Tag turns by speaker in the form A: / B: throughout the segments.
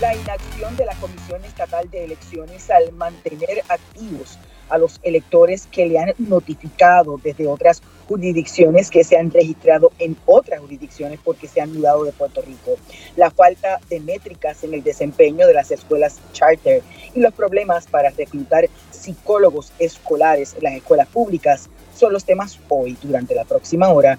A: la inacción de la Comisión Estatal de Elecciones al mantener activos a los electores que le han notificado desde otras jurisdicciones que se han registrado en otras jurisdicciones porque se han mudado de Puerto Rico, la falta de métricas en el desempeño de las escuelas charter y los problemas para reclutar psicólogos escolares en las escuelas públicas son los temas hoy durante la próxima hora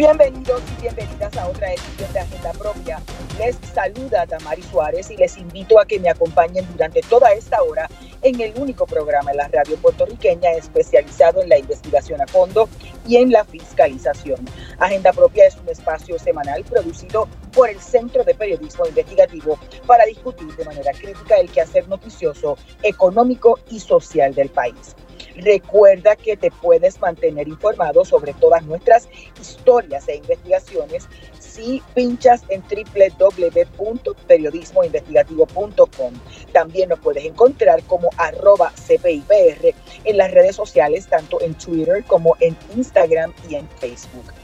A: Bienvenidos y bienvenidas a otra edición de Agenda Propia. Les saluda Tamari Suárez y les invito a que me acompañen durante toda esta hora en el único programa en la radio puertorriqueña especializado en la investigación a fondo y en la fiscalización. Agenda Propia es un espacio semanal producido por el Centro de Periodismo Investigativo para discutir de manera crítica el quehacer noticioso, económico y social del país. Recuerda que te puedes mantener informado sobre todas nuestras historias e investigaciones si pinchas en www.periodismoinvestigativo.com. También nos puedes encontrar como arroba CPIPR en las redes sociales, tanto en Twitter como en Instagram y en Facebook.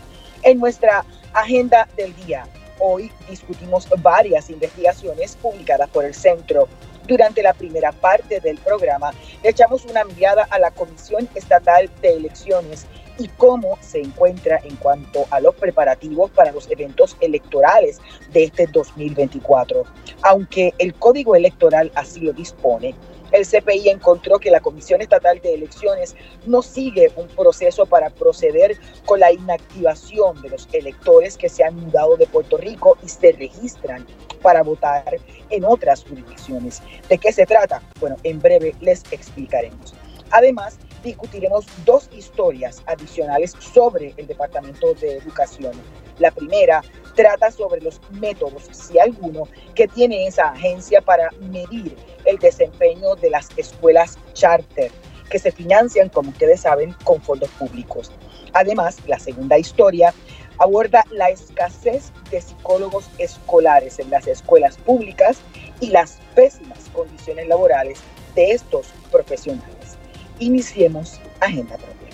A: En nuestra agenda del día, hoy discutimos varias investigaciones publicadas por el Centro durante la primera parte del programa, echamos una mirada a la Comisión Estatal de Elecciones y cómo se encuentra en cuanto a los preparativos para los eventos electorales de este 2024. Aunque el Código Electoral así lo dispone, el CPI encontró que la Comisión Estatal de Elecciones no sigue un proceso para proceder con la inactivación de los electores que se han mudado de Puerto Rico y se registran para votar en otras jurisdicciones. ¿De qué se trata? Bueno, en breve les explicaremos. Además, discutiremos dos historias adicionales sobre el Departamento de Educación. La primera trata sobre los métodos, si alguno, que tiene esa agencia para medir el desempeño de las escuelas charter, que se financian, como ustedes saben, con fondos públicos. Además, la segunda historia aborda la escasez de psicólogos escolares en las escuelas públicas y las pésimas condiciones laborales de estos profesionales. Iniciemos Agenda Propia.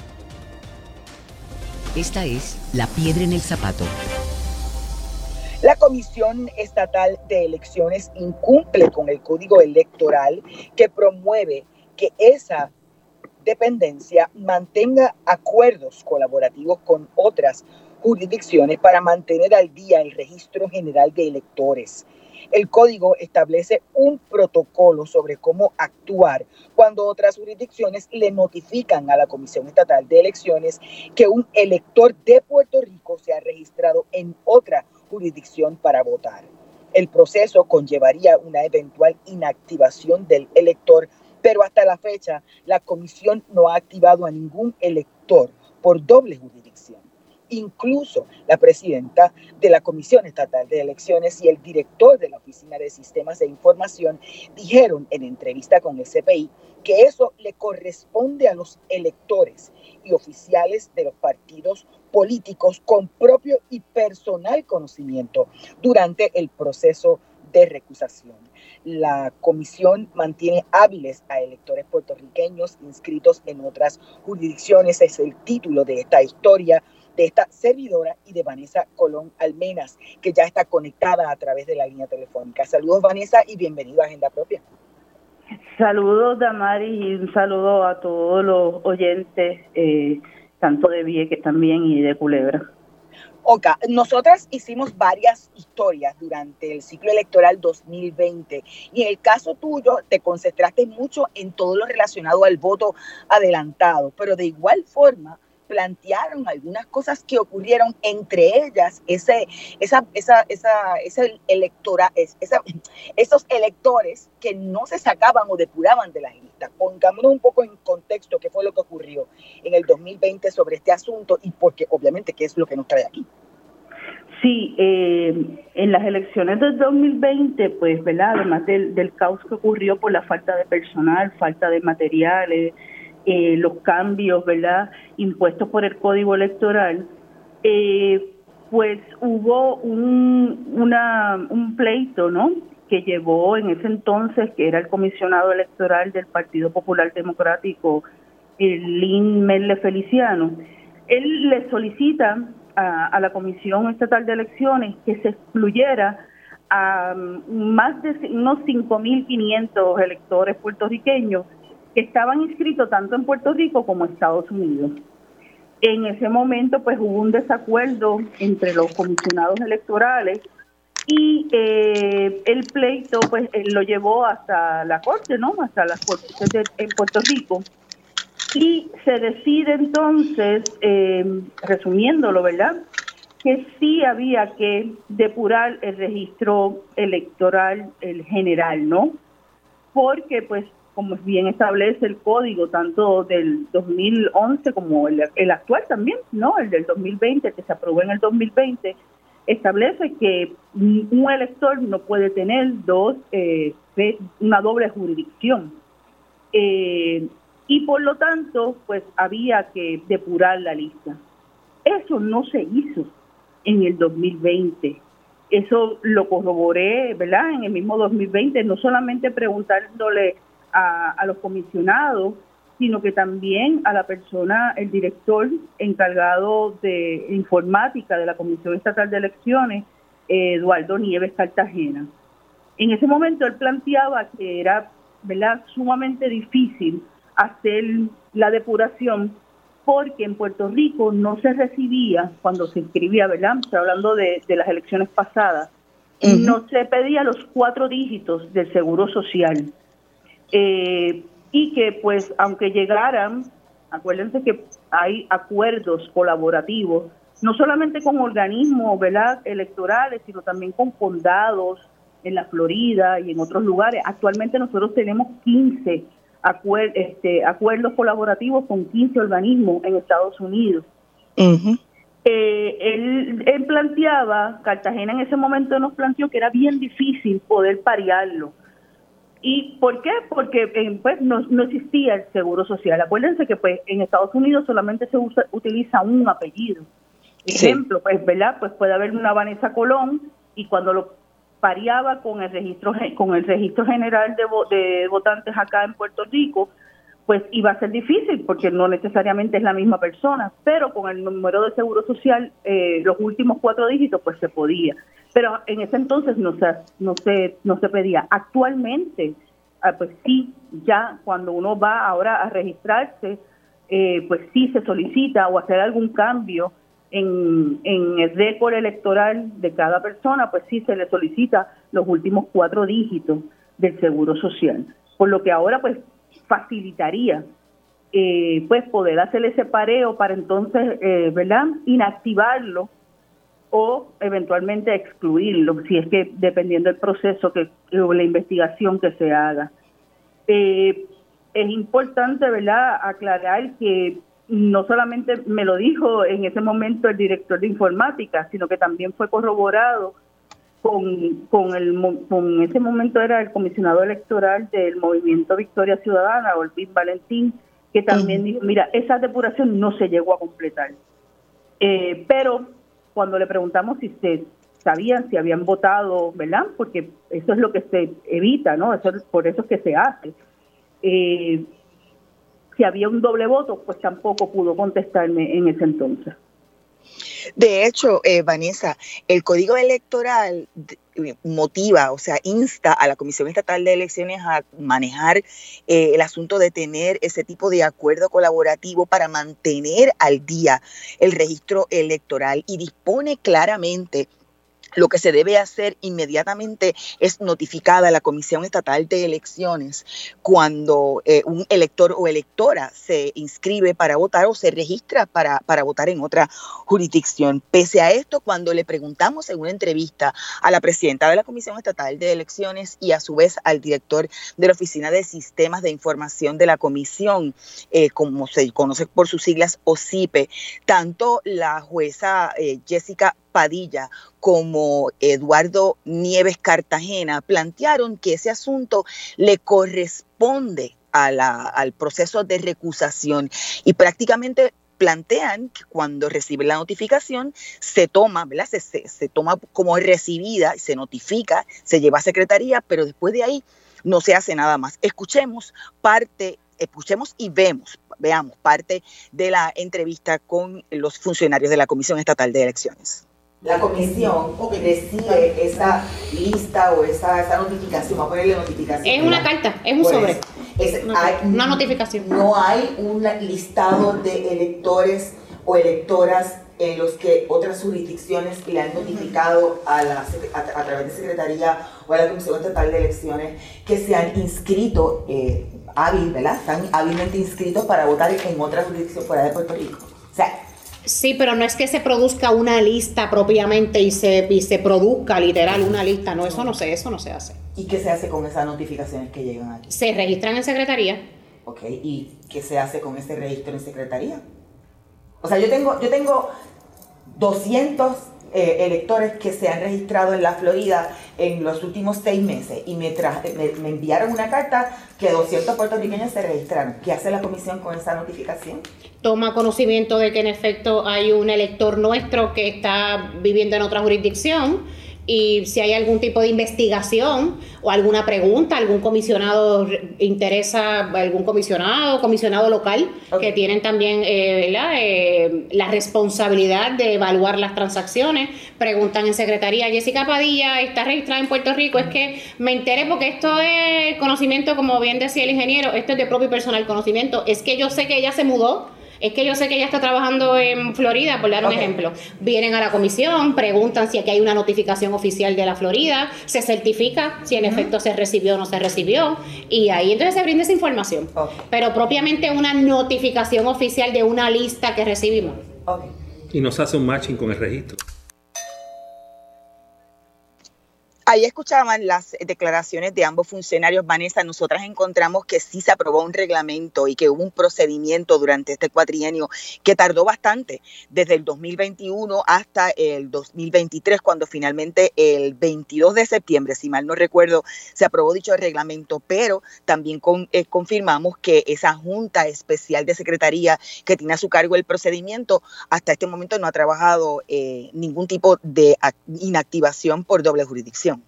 B: Esta es La Piedra en el Zapato.
A: La Comisión Estatal de Elecciones incumple con el código electoral que promueve que esa dependencia mantenga acuerdos colaborativos con otras jurisdicciones para mantener al día el registro general de electores. El código establece un protocolo sobre cómo actuar cuando otras jurisdicciones le notifican a la Comisión Estatal de Elecciones que un elector de Puerto Rico se ha registrado en otra jurisdicción para votar. El proceso conllevaría una eventual inactivación del elector, pero hasta la fecha la comisión no ha activado a ningún elector por doble jurisdicción. Incluso la presidenta de la Comisión Estatal de Elecciones y el director de la Oficina de Sistemas de Información dijeron en entrevista con el CPI que eso le corresponde a los electores y oficiales de los partidos políticos con propio y personal conocimiento durante el proceso de recusación. La comisión mantiene hábiles a electores puertorriqueños inscritos en otras jurisdicciones. Es el título de esta historia de esta servidora y de Vanessa Colón Almenas, que ya está conectada a través de la línea telefónica. Saludos Vanessa y bienvenido a Agenda Propia.
C: Saludos Damaris y un saludo a todos los oyentes, eh, tanto de Vieques también y de Culebra.
A: Ok, nosotras hicimos varias historias durante el ciclo electoral 2020 y en el caso tuyo te concentraste mucho en todo lo relacionado al voto adelantado, pero de igual forma plantearon algunas cosas que ocurrieron, entre ellas ese, esa, esa, esa, ese electora, esa, esos electores que no se sacaban o depuraban de las listas. Pongámonos un poco en contexto qué fue lo que ocurrió en el 2020 sobre este asunto y porque obviamente qué es lo que nos trae aquí.
C: Sí, eh, en las elecciones del 2020, pues, ¿verdad? Además del, del caos que ocurrió por la falta de personal, falta de materiales, eh, los cambios, ¿verdad?, impuestos por el Código Electoral, eh, pues hubo un, una, un pleito, ¿no? Que llevó en ese entonces, que era el comisionado electoral del Partido Popular Democrático, Lin Merle Feliciano. Él le solicita a, la Comisión Estatal de Elecciones que se excluyera a um, más de unos 5.500 electores puertorriqueños que estaban inscritos tanto en Puerto Rico como Estados Unidos. En ese momento, pues hubo un desacuerdo entre los comisionados electorales y eh, el pleito, pues lo llevó hasta la corte, ¿no? Hasta las cortes en Puerto Rico. Y se decide entonces, eh, resumiéndolo, ¿verdad? Que sí había que depurar el registro electoral, el general, ¿no? Porque pues como bien establece el código, tanto del 2011 como el, actual también, ¿no? El del 2020, que se aprobó en el 2020, establece que un elector no puede tener dos, eh, una doble jurisdicción. Eh, y por lo tanto, pues había que depurar la lista. Eso no se hizo en el 2020. Eso lo corroboré, ¿verdad? En el mismo 2020, no solamente preguntándole a, los comisionados, sino que también a la persona, el director encargado de informática de la Comisión Estatal de Elecciones, Eduardo Nieves Cartagena. En ese momento él planteaba que era ¿verdad? sumamente difícil hacer la depuración porque en Puerto Rico no se recibía cuando se inscribía, ¿verdad? Estoy hablando de, las elecciones pasadas, no se pedía los cuatro dígitos del Seguro Social. Eh, y que pues aunque llegaran, acuérdense que hay acuerdos colaborativos, no solamente con organismos ¿verdad? electorales, sino también con condados en la Florida y en otros lugares. Actualmente nosotros tenemos 15 este, acuerdos colaborativos con 15 organismos en Estados Unidos. Eh, él, él, planteaba, Cartagena en ese momento nos planteó que era bien difícil poder parearlo ¿Y por qué? Porque eh, pues no, no, existía el seguro social. Acuérdense que pues en Estados Unidos solamente se usa, utiliza un apellido. Ejemplo, pues, ¿verdad? Pues puede haber una Vanessa Colón y cuando lo pareaba con el registro con el registro general de, de votantes acá en Puerto Rico, pues iba a ser difícil porque no necesariamente es la misma persona, pero con el número de seguro social, eh, los últimos cuatro dígitos, pues se podía. Pero en ese entonces no se, no se, no se pedía. Actualmente, ah, pues sí, ya cuando uno va ahora a registrarse, eh, pues sí se solicita o hacer algún cambio en, en el récord electoral de cada persona, pues sí se le solicita los últimos cuatro dígitos del seguro social. Por lo que ahora pues facilitaría eh, pues poder hacer ese pareo para entonces, eh, ¿verdad? Inactivarlo o eventualmente excluirlo, si es que dependiendo del proceso que o la investigación que se haga. Eh, es importante, ¿verdad?, aclarar que no solamente me lo dijo en ese momento el director de informática, sino que también fue corroborado con, con, el, con ese momento era el comisionado electoral del movimiento Victoria Ciudadana, Olvin Valentín, que también dijo, mira, esa depuración no se llegó a completar. Eh, pero cuando le preguntamos si se sabían si habían votado, ¿verdad? Porque eso es lo que se evita, ¿no? Eso por eso es que se hace. Eh, si había un doble voto, pues tampoco pudo contestarme en ese entonces.
A: De hecho, eh, Vanessa, el código electoral motiva, o sea, insta a la Comisión Estatal de Elecciones a manejar eh, el asunto de tener ese tipo de acuerdo colaborativo para mantener al día el registro electoral y dispone claramente lo que se debe hacer inmediatamente es notificada a la Comisión Estatal de Elecciones cuando eh, un elector o electora se inscribe para votar o se registra para, para votar en otra jurisdicción. Pese a esto, cuando le preguntamos en una entrevista a la presidenta de la Comisión Estatal de Elecciones y a su vez al director de la Oficina de Sistemas de Información de la Comisión, eh, como se conoce por sus siglas OSIPE, tanto la jueza eh, Jessica Padilla como Eduardo Nieves Cartagena plantearon que ese asunto le corresponde al proceso de recusación y prácticamente plantean que cuando recibe la notificación se toma, ¿verdad? Se, se, toma como recibida, se notifica, se lleva a secretaría, pero después de ahí no se hace nada más. Escuchemos parte, escuchemos y vemos, veamos parte de la entrevista con los funcionarios de la Comisión Estatal de Elecciones
D: la comisión recibe esa lista o esa, esa notificación, va a ponerle notificación.
E: Es una carta, es un sobre. una notificación.
D: No hay un listado de electores o electoras en los que otras jurisdicciones le han notificado a, la, a, través de Secretaría o a la Comisión Estatal de Elecciones que se han inscrito eh, hábil, ¿verdad? Están hábilmente inscritos para votar en otra jurisdicción fuera de Puerto Rico. O sea,
E: Sí, pero no es que se produzca una lista propiamente y se, y se produzca literal una lista, no, eso no sé, eso no se hace.
D: ¿Y qué se hace con esas notificaciones que llegan aquí?
E: Se registran en secretaría.
D: Ok, ¿y qué se hace con ese registro en secretaría? O sea, yo tengo, yo tengo 200 eh, electores que se han registrado en la Florida en los últimos seis meses y me, me, enviaron una carta que 200 puertorriqueños se registraron. ¿Qué hace la comisión con esa notificación?
E: Toma conocimiento de que en efecto hay un elector nuestro que está viviendo en otra jurisdicción y si hay algún tipo de investigación o alguna pregunta, algún comisionado interesa, algún comisionado, comisionado local, que tienen también eh, eh, la responsabilidad de evaluar las transacciones, preguntan en secretaría, Jessica Padilla está registrada en Puerto Rico, es que me enteré porque esto es conocimiento, como bien decía el ingeniero, esto es de propio y personal conocimiento, es que yo sé que ella se mudó es que yo sé que ella está trabajando en Florida, por dar un ejemplo. Vienen a la comisión, preguntan si aquí hay una notificación oficial de la Florida, se certifica si en efecto se recibió o no se recibió, y ahí entonces se brinda esa información. Pero propiamente una notificación oficial de una lista que recibimos.
F: Y nos hace un matching con el registro.
A: Ahí escuchaban las declaraciones de ambos funcionarios. Vanessa, nosotras encontramos que sí se aprobó un reglamento y que hubo un procedimiento durante este cuatrienio que tardó bastante, desde el 2021 hasta el 2023, cuando finalmente el 22 de septiembre, si mal no recuerdo, se aprobó dicho reglamento, pero también eh, confirmamos que esa Junta Especial de Secretaría que tiene a su cargo el procedimiento, hasta este momento no ha trabajado eh, ningún tipo de inactivación por doble jurisdicción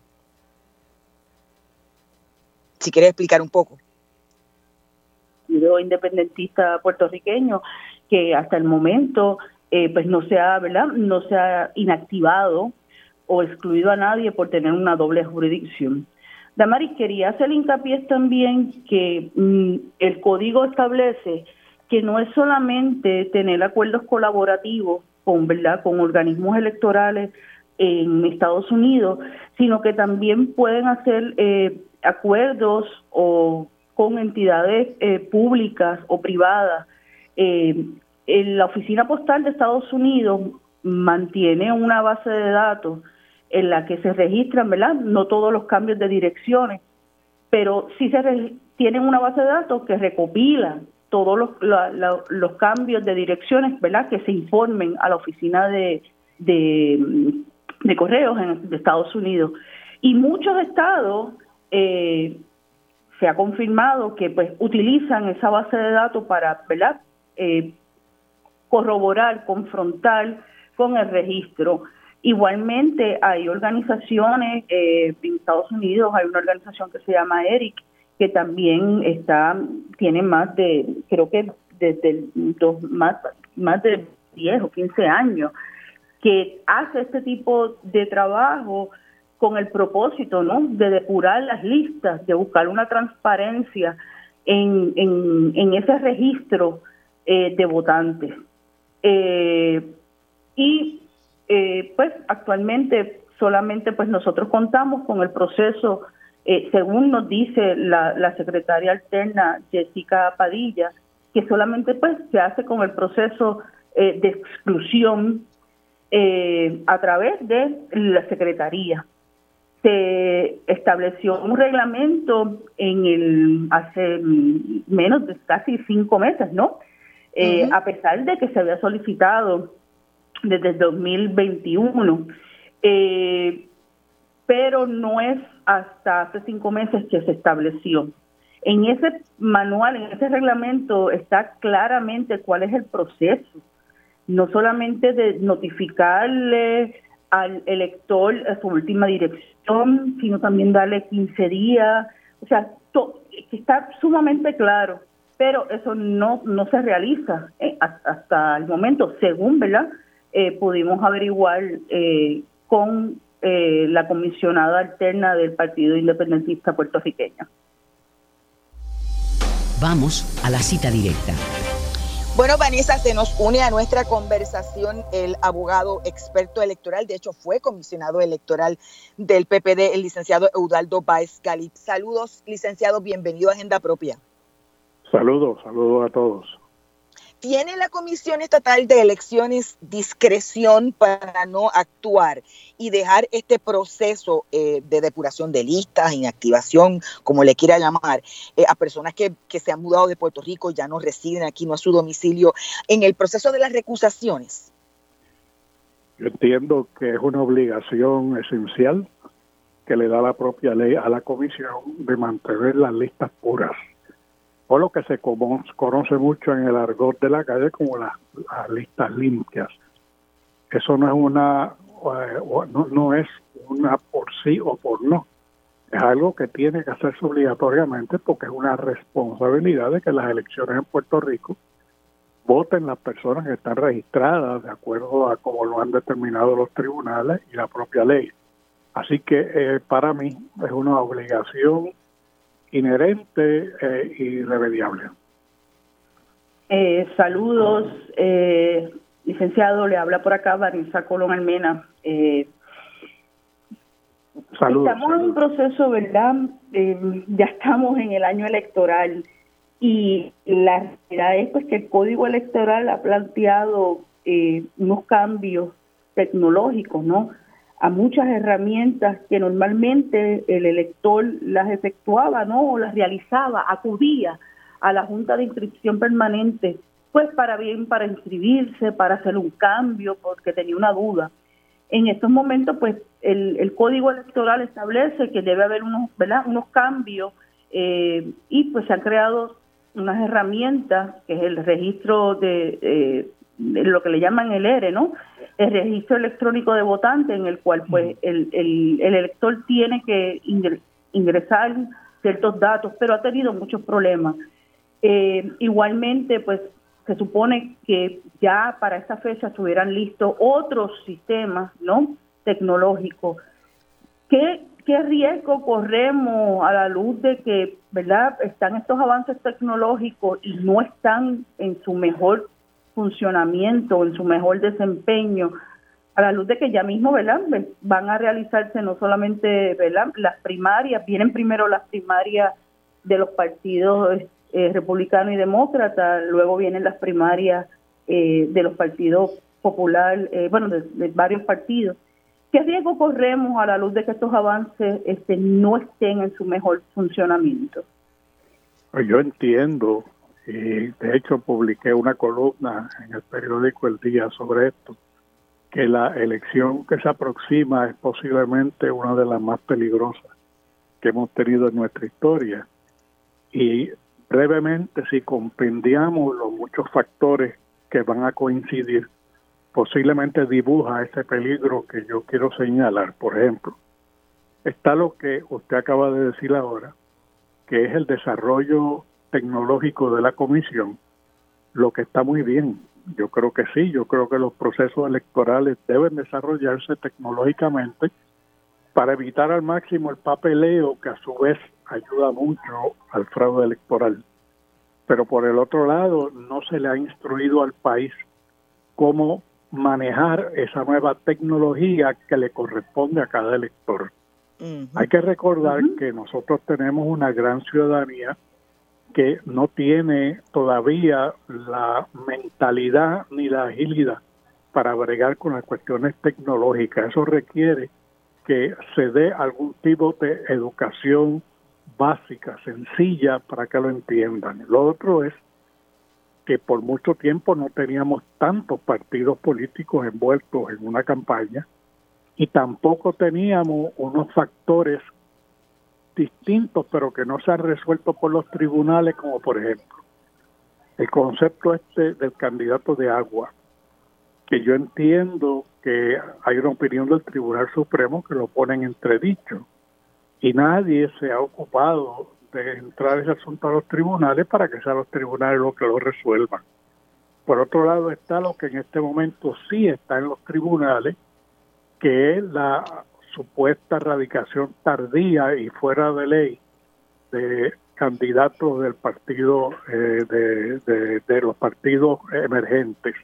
A: si quieres explicar un poco.
C: independentista puertorriqueño que hasta el momento eh, pues no se ha, ¿verdad? No se ha inactivado o excluido a nadie por tener una doble jurisdicción. Damaris, quería hacer hincapié también que mm, el código establece que no es solamente tener acuerdos colaborativos con, ¿verdad? con organismos electorales en Estados Unidos, sino que también pueden hacer eh, acuerdos o con entidades eh, públicas o privadas. Eh, la Oficina Postal de Estados Unidos mantiene una base de datos en la que se registran, ¿verdad? No todos los cambios de direcciones, pero sí se tienen una base de datos que recopila todos los, los cambios de direcciones, ¿verdad? Que se informen a la Oficina de, de, de Correos en, de Estados Unidos. Y muchos estados eh, se ha confirmado que pues utilizan esa base de datos para ¿verdad? Eh, corroborar, confrontar con el registro. Igualmente hay organizaciones, eh, en Estados Unidos hay una organización que se llama ERIC, que también está, tiene más de, creo que desde dos, más, más de 10 o 15 años, que hace este tipo de trabajo con el propósito ¿no? de depurar las listas, de buscar una transparencia en, en, ese registro eh, de votantes. Eh, y eh, pues actualmente solamente pues nosotros contamos con el proceso, según nos dice la, la secretaria alterna Jessica Padilla, que solamente pues se hace con el proceso de exclusión a través de la secretaría se estableció un reglamento en el hace menos de casi cinco meses, ¿no? Eh, a pesar de que se había solicitado desde el 2021, eh, pero no es hasta hace cinco meses que se estableció. En ese manual, en ese reglamento está claramente cuál es el proceso, no solamente de notificarle al elector a su última dirección, sino también darle 15 días, o sea, está sumamente claro, pero eso no, no se realiza eh, hasta el momento, según, ¿verdad? Eh, pudimos averiguar eh, con eh, la comisionada alterna del Partido Independentista puertorriqueño.
B: Vamos a la cita directa.
A: Bueno, Vanessa, se nos une a nuestra conversación el abogado experto electoral, de hecho fue comisionado electoral del PPD, el licenciado Eudaldo Baez Galip. Saludos, licenciado, bienvenido a Agenda Propia.
G: Saludos, saludos a todos.
A: ¿Tiene la Comisión Estatal de Elecciones discreción para no actuar y dejar este proceso eh, de depuración de listas, inactivación, como le quiera llamar, eh, a personas que, que, se han mudado de Puerto Rico, ya no residen aquí, no a su domicilio, en el proceso de las recusaciones?
G: Yo entiendo que es una obligación esencial que le da la propia ley a la Comisión de mantener las listas puras o lo que se conoce mucho en el argot de la calle como las, listas limpias. Eso no es una eh, no, no es una por sí o por no. Es algo que tiene que hacerse obligatoriamente porque es una responsabilidad de que las elecciones en Puerto Rico voten las personas que están registradas de acuerdo a como lo han determinado los tribunales y la propia ley. Así que eh, para mí es una obligación inherente e irremediable.
C: Eh, saludos, eh, licenciado, le habla por acá Vanessa Colón Almena. Eh,
G: saludos,
C: estamos en un proceso, ¿verdad? ya estamos en el año electoral y la realidad es pues, que el Código Electoral ha planteado unos cambios tecnológicos, ¿no? A muchas herramientas que normalmente el elector las efectuaba, ¿no? O las realizaba, acudía a la Junta de Inscripción Permanente, pues para bien, para inscribirse, para hacer un cambio, porque tenía una duda. En estos momentos, pues el, el Código Electoral establece que debe haber unos, ¿verdad? unos cambios eh, y pues se han creado unas herramientas, que es el registro de, eh, lo que le llaman el ERE, ¿no? El registro electrónico de votantes, en el cual pues el, el, elector tiene que ingresar ciertos datos, pero ha tenido muchos problemas. Eh, igualmente, pues se supone que ya para esta fecha estuvieran listos otros sistemas, ¿no? Tecnológicos. ¿Qué, ¿Qué riesgo corremos a la luz de que, verdad, están estos avances tecnológicos y no están en su mejor funcionamiento, en su mejor desempeño, a la luz de que ya mismo, ¿verdad? Van a realizarse no solamente, ¿verdad? Las primarias, vienen primero las primarias de los partidos eh, republicano y demócrata, luego vienen las primarias eh, de los partidos popular, eh, bueno, de, varios partidos. ¿Qué riesgo corremos a la luz de que estos avances este, no estén en su mejor funcionamiento?
G: Yo entiendo y de hecho publiqué una columna en el periódico El Día sobre esto, que la elección que se aproxima es posiblemente una de las más peligrosas que hemos tenido en nuestra historia. Y brevemente, si compendiamos los muchos factores que van a coincidir, posiblemente dibuja ese peligro que yo quiero señalar. Por ejemplo, está lo que usted acaba de decir ahora, que es el desarrollo tecnológico de la comisión, lo que está muy bien. Yo creo que sí, yo creo que los procesos electorales deben desarrollarse tecnológicamente para evitar al máximo el papeleo que a su vez ayuda mucho al fraude electoral. Pero por el otro lado, no se le ha instruido al país cómo manejar esa nueva tecnología que le corresponde a cada elector. Hay que recordar que nosotros tenemos una gran ciudadanía que no tiene todavía la mentalidad ni la agilidad para bregar con las cuestiones tecnológicas. Eso requiere que se dé algún tipo de educación básica, sencilla, para que lo entiendan. Lo otro es que por mucho tiempo no teníamos tantos partidos políticos envueltos en una campaña y tampoco teníamos unos factores distintos, pero que no se han resuelto por los tribunales, como por ejemplo el concepto este del candidato de agua, que yo entiendo que hay una opinión del Tribunal Supremo que lo pone en entredicho y nadie se ha ocupado de entrar ese asunto a los tribunales para que sean los tribunales los que lo resuelvan. Por otro lado está lo que en este momento sí está en los tribunales, que es la supuesta radicación tardía y fuera de ley de candidatos del partido eh, de, de, los partidos emergentes.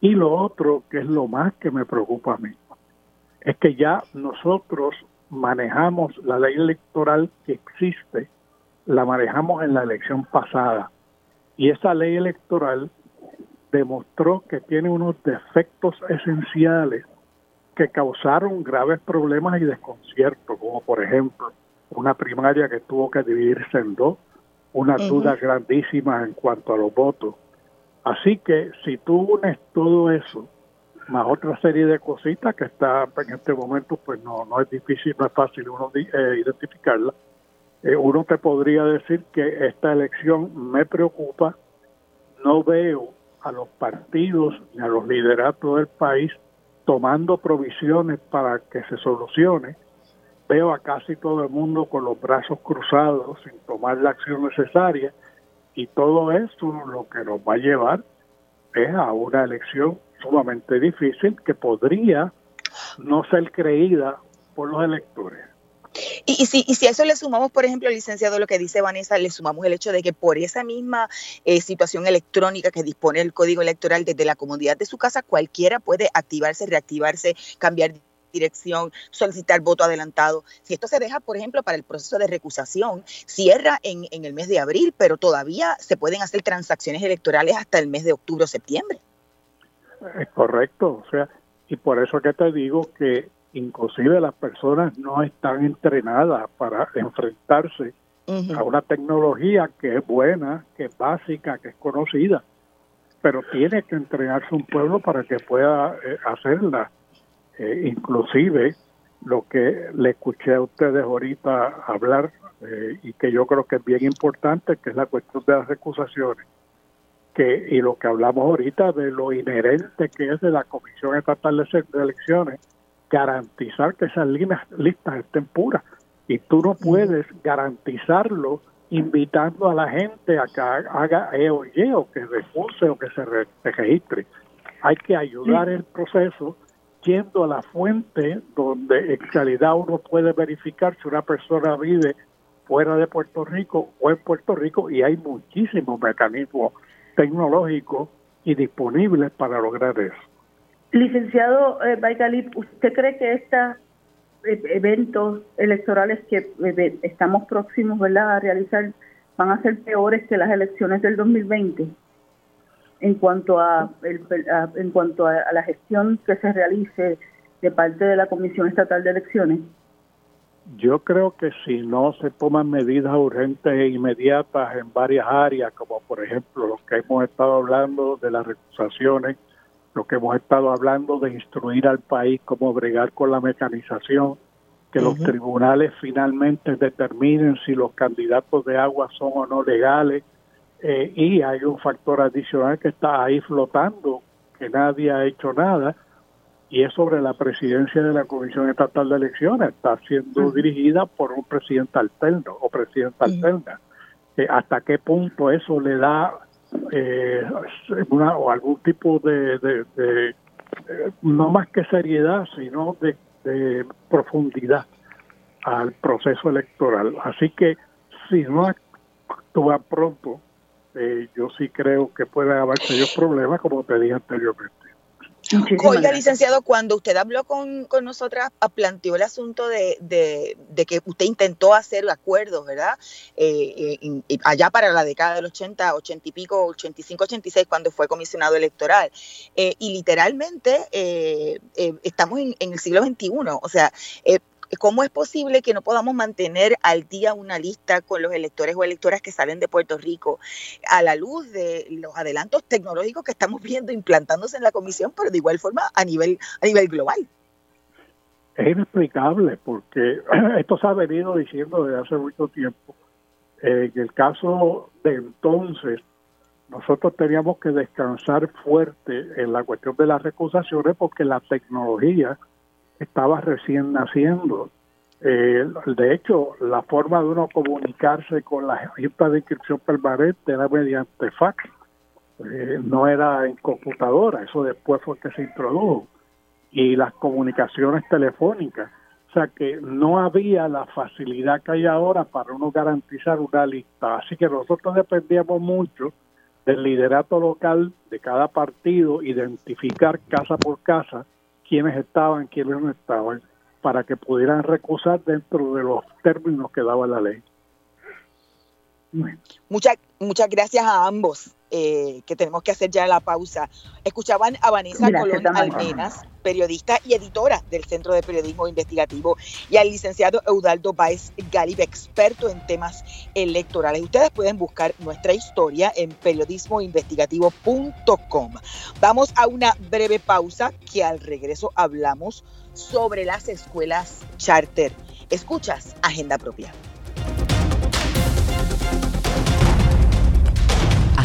G: Y lo otro, que es lo más que me preocupa a mí, es que ya nosotros manejamos la ley electoral que existe, la manejamos en la elección pasada. Y esa ley electoral demostró que tiene unos defectos esenciales que causaron graves problemas y desconcierto, como por ejemplo una primaria que tuvo que dividirse en dos, una duda grandísima en cuanto a los votos. Así que si tú unes todo eso, más otra serie de cositas que está en este momento, pues no, no es difícil, no es fácil uno eh, identificarla, eh, uno te podría decir que esta elección me preocupa, no veo a los partidos ni a los lideratos del país tomando provisiones para que se solucione veo a casi todo el mundo con los brazos cruzados sin tomar la acción necesaria y todo esto lo que nos va a llevar es a una elección sumamente difícil que podría no ser creída por los electores.
A: Y, si, y si a eso le sumamos, por ejemplo, licenciado, lo que dice Vanessa, le sumamos el hecho de que por esa misma eh, situación electrónica que dispone el código electoral desde la comodidad de su casa, cualquiera puede activarse, reactivarse, cambiar dirección, solicitar voto adelantado. Si esto se deja, por ejemplo, para el proceso de recusación, cierra en, en el mes de abril, pero todavía se pueden hacer transacciones electorales hasta el mes de octubre o septiembre.
G: Es correcto, o sea, y por eso que te digo que inclusive las personas no están entrenadas para enfrentarse a una tecnología que es buena, que es básica, que es conocida, pero tiene que entrenarse un pueblo para que pueda eh, hacerla. Eh, inclusive lo que le escuché a ustedes ahorita hablar eh, y que yo creo que es bien importante, que es la cuestión de las recusaciones, que y lo que hablamos ahorita de lo inherente que es de la Comisión Estatal de Elecciones, garantizar que esas listas estén puras. Y tú no puedes garantizarlo invitando a la gente a que haga E o Y o que recuse o que se, registre. Hay que ayudar el proceso yendo a la fuente donde en realidad uno puede verificar si una persona vive fuera de Puerto Rico o en Puerto Rico y hay muchísimos mecanismos tecnológicos y disponibles para lograr eso.
C: Licenciado eh, ¿usted cree que estos eh, eventos electorales que eh, estamos próximos ¿verdad? a realizar van a ser peores que las elecciones del 2020? en cuanto a, en cuanto a, la gestión que se realice de parte de la Comisión Estatal de Elecciones?
G: Yo creo que si no se toman medidas urgentes e inmediatas en varias áreas, como por ejemplo lo que hemos estado hablando de las recusaciones, lo que hemos estado hablando de instruir al país cómo bregar con la mecanización, que los tribunales finalmente determinen si los candidatos de agua son o no legales, eh, y hay un factor adicional que está ahí flotando, que nadie ha hecho nada, y es sobre la presidencia de la Comisión Estatal de Elecciones. Está siendo dirigida por un presidente alterno o presidenta alterna. Eh, ¿Hasta qué punto eso le da eh, una, o algún tipo de, no más que seriedad, sino de, de profundidad al proceso electoral? Así que si no actúa pronto, eh, yo sí creo que puede haber serios problemas, como te dije anteriormente.
A: Oiga, licenciado, cuando usted habló con, con nosotras, ah, planteó el asunto de, de, que usted intentó hacer acuerdos, ¿verdad? Eh, eh, allá para la década del 80, 80 y pico, 85, 86, cuando fue comisionado electoral. y literalmente estamos en, en, el siglo XXI. O sea, ¿Cómo es posible que no podamos mantener al día una lista con los electores o electoras que salen de Puerto Rico a la luz de los adelantos tecnológicos que estamos viendo implantándose en la comisión, pero de igual forma a nivel, a nivel global?
G: es inexplicable porque esto se ha venido diciendo desde hace mucho tiempo. en el caso de entonces, nosotros teníamos que descansar fuerte en la cuestión de las recusaciones porque la tecnología estaba recién naciendo. Eh, de hecho, la forma de uno comunicarse con la Junta de Inscripción Permanente era mediante fax, eh, no era en computadora, eso después fue que se introdujo, y las comunicaciones telefónicas. O sea que no había la facilidad que hay ahora para uno garantizar una lista. Así que nosotros dependíamos mucho del liderato local de cada partido, identificar casa por casa quiénes estaban, quiénes no estaban, para que pudieran recusar dentro de los términos que daba la ley.
A: Muchas, muchas gracias a ambos. Eh, que tenemos que hacer ya la pausa. Escuchaban a Vanessa Colón Almenas, periodista y editora del Centro de Periodismo Investigativo, y al licenciado Eudaldo Baez Galib, experto en temas electorales. Ustedes pueden buscar nuestra historia en periodismoinvestigativo.com. Vamos a una breve pausa que al regreso hablamos sobre las escuelas charter. Escuchas Agenda Propia.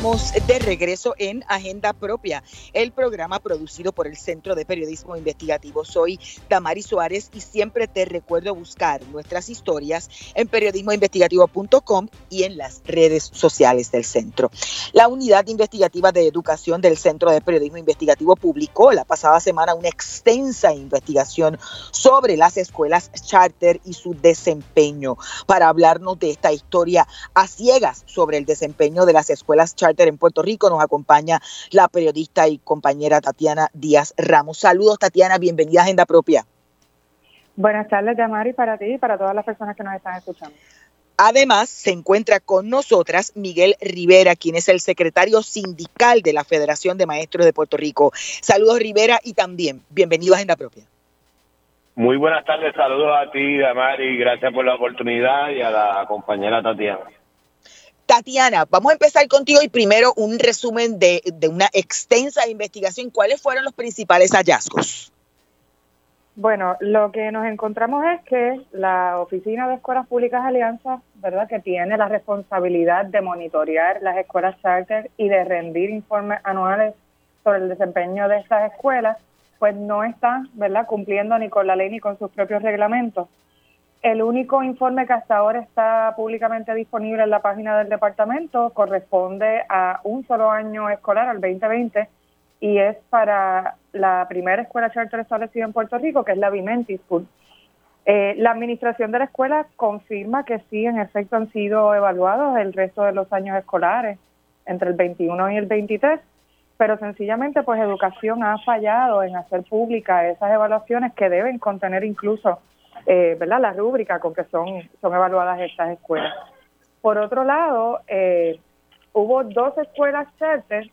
A: De regreso en Agenda Propia, el programa producido por el Centro de Periodismo Investigativo. Soy Damari Suárez y siempre te recuerdo buscar nuestras historias en periodismoinvestigativo.com y en las redes sociales del centro. La Unidad Investigativa de Educación del Centro de Periodismo Investigativo publicó la pasada semana una extensa investigación sobre las escuelas charter y su desempeño. Para hablarnos de esta historia a ciegas sobre el desempeño de las escuelas charter en Puerto Rico. Nos acompaña la periodista y compañera Tatiana Díaz Ramos. Saludos, Tatiana, bienvenida a Agenda Propia.
H: Buenas tardes, Yamari, para ti y para todas las personas que nos están escuchando.
A: Además, se encuentra con nosotras Miguel Rivera, quien es el secretario sindical de la Federación de Maestros de Puerto Rico. Saludos, Rivera, y también bienvenido a Agenda Propia.
I: Muy buenas tardes, saludos a ti, Damari, gracias por la oportunidad y a la compañera Tatiana.
A: Tatiana, vamos a empezar contigo y primero un resumen de, una extensa investigación. ¿Cuáles fueron los principales hallazgos?
H: Bueno, lo que nos encontramos es que la Oficina de Escuelas Públicas Alianza, ¿verdad?, que tiene la responsabilidad de monitorear las escuelas charter y de rendir informes anuales sobre el desempeño de estas escuelas, pues no está, ¿verdad?, cumpliendo ni con la ley ni con sus propios reglamentos. El único informe que hasta ahora está públicamente disponible en la página del departamento corresponde a un solo año escolar, al 2020, y es para la primera escuela charter establecida en Puerto Rico, que es la Vimenti School. Eh, la administración de la escuela confirma que sí, en efecto, han sido evaluados el resto de los años escolares, entre el 21 y el 23, pero sencillamente pues educación ha fallado en hacer pública esas evaluaciones que deben contener incluso eh, ¿verdad? la rúbrica con que son, son evaluadas estas escuelas. Por otro lado, eh, hubo dos escuelas charter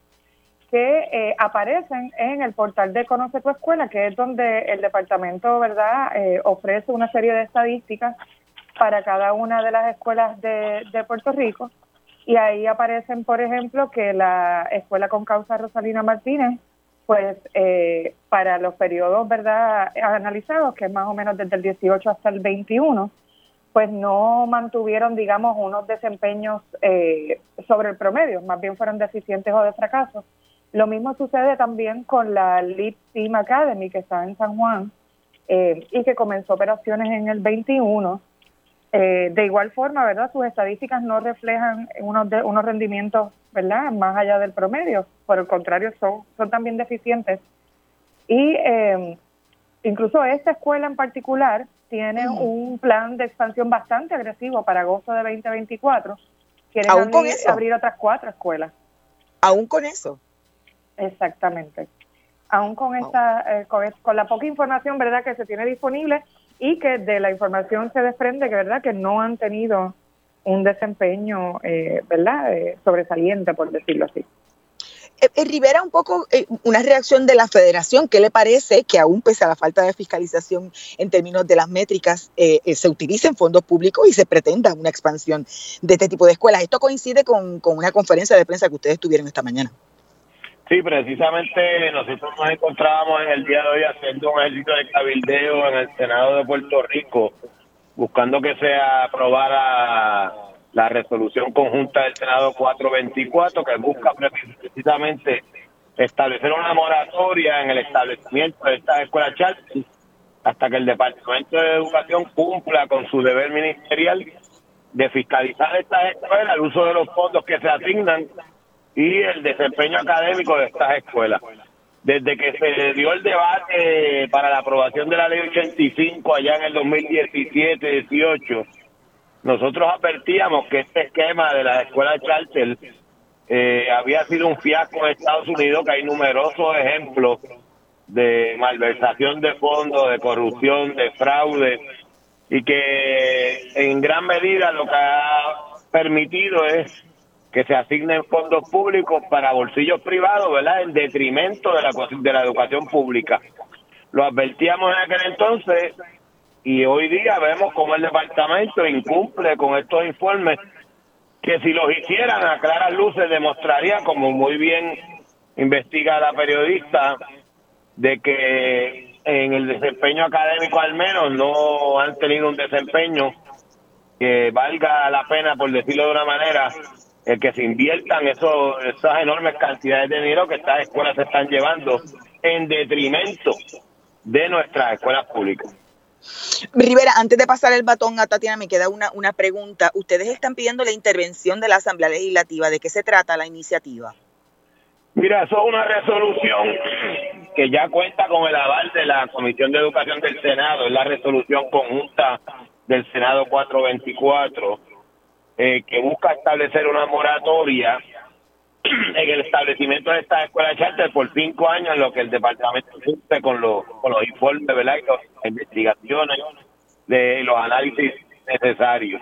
H: que eh, aparecen en el portal de Conoce tu Escuela, que es donde el departamento verdad eh, ofrece una serie de estadísticas para cada una de las escuelas de, de Puerto Rico. Y ahí aparecen, por ejemplo, que la escuela con causa Rosalina Martínez pues eh, para los periodos verdad analizados, que es más o menos desde el 18 hasta el 21, pues no mantuvieron, digamos, unos desempeños eh, sobre el promedio, más bien fueron deficientes o de fracaso. Lo mismo sucede también con la Lead Team Academy, que está en San Juan, eh, y que comenzó operaciones en el 21. De igual forma, ¿verdad? Sus estadísticas no reflejan unos, de, unos rendimientos ¿verdad? Más allá del promedio. Por el contrario, son, son también deficientes. Y eh, incluso esta escuela en particular tiene un plan de expansión bastante agresivo para agosto de 2024. Quieren abrir, abrir otras cuatro escuelas.
A: ¿Aún con eso?
H: Exactamente. Aún con, esta, eh, con, con, la poca información verdad que se tiene disponible y que de la información se desprende que verdad que no han tenido un desempeño, eh, ¿verdad?, eh, sobresaliente, por decirlo así.
A: Eh, eh, Rivera, un poco eh, una reacción de la federación, ¿qué le parece que aún pese a la falta de fiscalización en términos de las métricas, se utilicen fondos públicos y se pretenda una expansión de este tipo de escuelas? Esto coincide con, con una conferencia de prensa que ustedes tuvieron esta mañana.
I: Sí, precisamente nosotros nos encontrábamos en el día de hoy haciendo un ejercicio de cabildeo en el Senado de Puerto Rico, buscando que se aprobara la resolución conjunta del Senado 424 que busca precisamente establecer una moratoria en el establecimiento de estas escuelas charter hasta que el Departamento de Educación cumpla con su deber ministerial de fiscalizar estas escuelas, el uso de los fondos que se asignan y el desempeño académico de estas escuelas. Desde que se dio el debate para la aprobación de la ley 85 allá en el 2017-18, nosotros advertíamos que este esquema de la escuela charter eh, había sido un fiasco en Estados Unidos, que hay numerosos ejemplos de malversación de fondos, de corrupción, de fraude, y que en gran medida lo que ha permitido es que se asignen fondos públicos para bolsillos privados, ¿verdad? En detrimento de la, de la educación pública. Lo advertíamos en aquel entonces y hoy día vemos cómo el departamento incumple con estos informes que si los hicieran a claras luces demostraría, como muy bien investiga la periodista, de que en el desempeño académico al menos no han tenido un desempeño que valga la pena, por decirlo de una manera, el que se inviertan esos, esas enormes cantidades de dinero que estas escuelas se están llevando en detrimento de nuestras escuelas públicas.
A: Rivera, antes de pasar el batón a Tatiana, me queda una, una pregunta. Ustedes están pidiendo la intervención de la Asamblea Legislativa. ¿De qué se trata la iniciativa?
I: Mira, eso es una resolución que ya cuenta con el aval de la Comisión de Educación del Senado. Es la resolución conjunta del Senado 424 eh, que busca establecer una moratoria en el establecimiento de estas escuelas charter por cinco años, en lo que el departamento cumple con los, informes, ¿verdad? Y las investigaciones, de los análisis necesarios.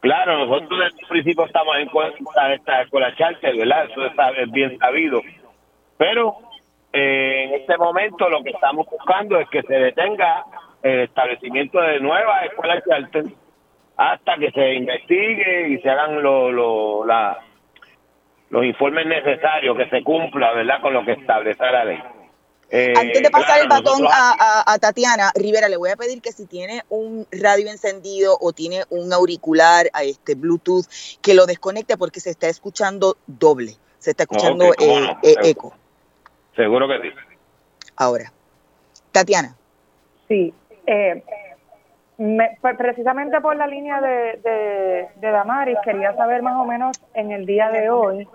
I: Claro, nosotros desde el principio estamos en contra de estas escuelas charter, ¿verdad? Eso es bien sabido. Pero eh, en este momento lo que estamos buscando es que se detenga el establecimiento de nuevas escuelas charter hasta que se investigue y se hagan lo, lo, la, los informes necesarios, que se cumpla, ¿verdad?, con lo que establece la ley.
A: Eh, Antes de pasar el batón a, Tatiana, Rivera, le voy a pedir que si tiene un radio encendido o tiene un auricular a este Bluetooth, que lo desconecte porque se está escuchando doble, se está escuchando eh, eh, eco.
I: Seguro que sí.
A: Ahora, Tatiana.
H: Sí, eh, pues, precisamente por la línea de, de, de, Damaris, quería saber más o menos en el día de hoy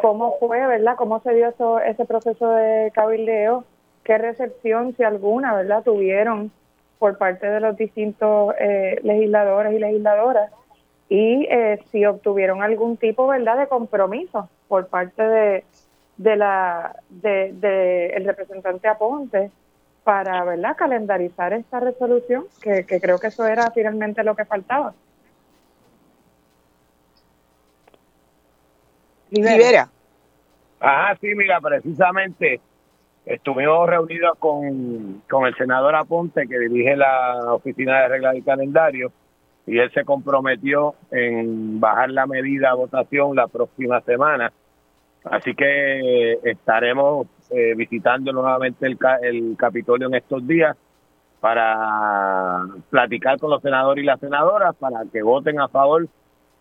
H: cómo fue, ¿verdad? Cómo se dio eso, ese proceso de cabildeo, qué recepción, si alguna, ¿verdad? Tuvieron por parte de los distintos eh, legisladores y legisladoras y eh, si obtuvieron algún tipo, ¿verdad?, de compromiso por parte de, de la de, de el representante Aponte para ¿verdad? calendarizar esta resolución, que, creo que eso era finalmente lo que faltaba.
A: Rivera.
I: Ajá, sí, mira, precisamente estuvimos reunidos con, con el senador Aponte, que dirige la Oficina de Reglas y Calendario, y él se comprometió en bajar la medida a votación la próxima semana. Así que estaremos eh, visitando nuevamente el, el Capitolio en estos días para platicar con los senadores y las senadoras para que voten a favor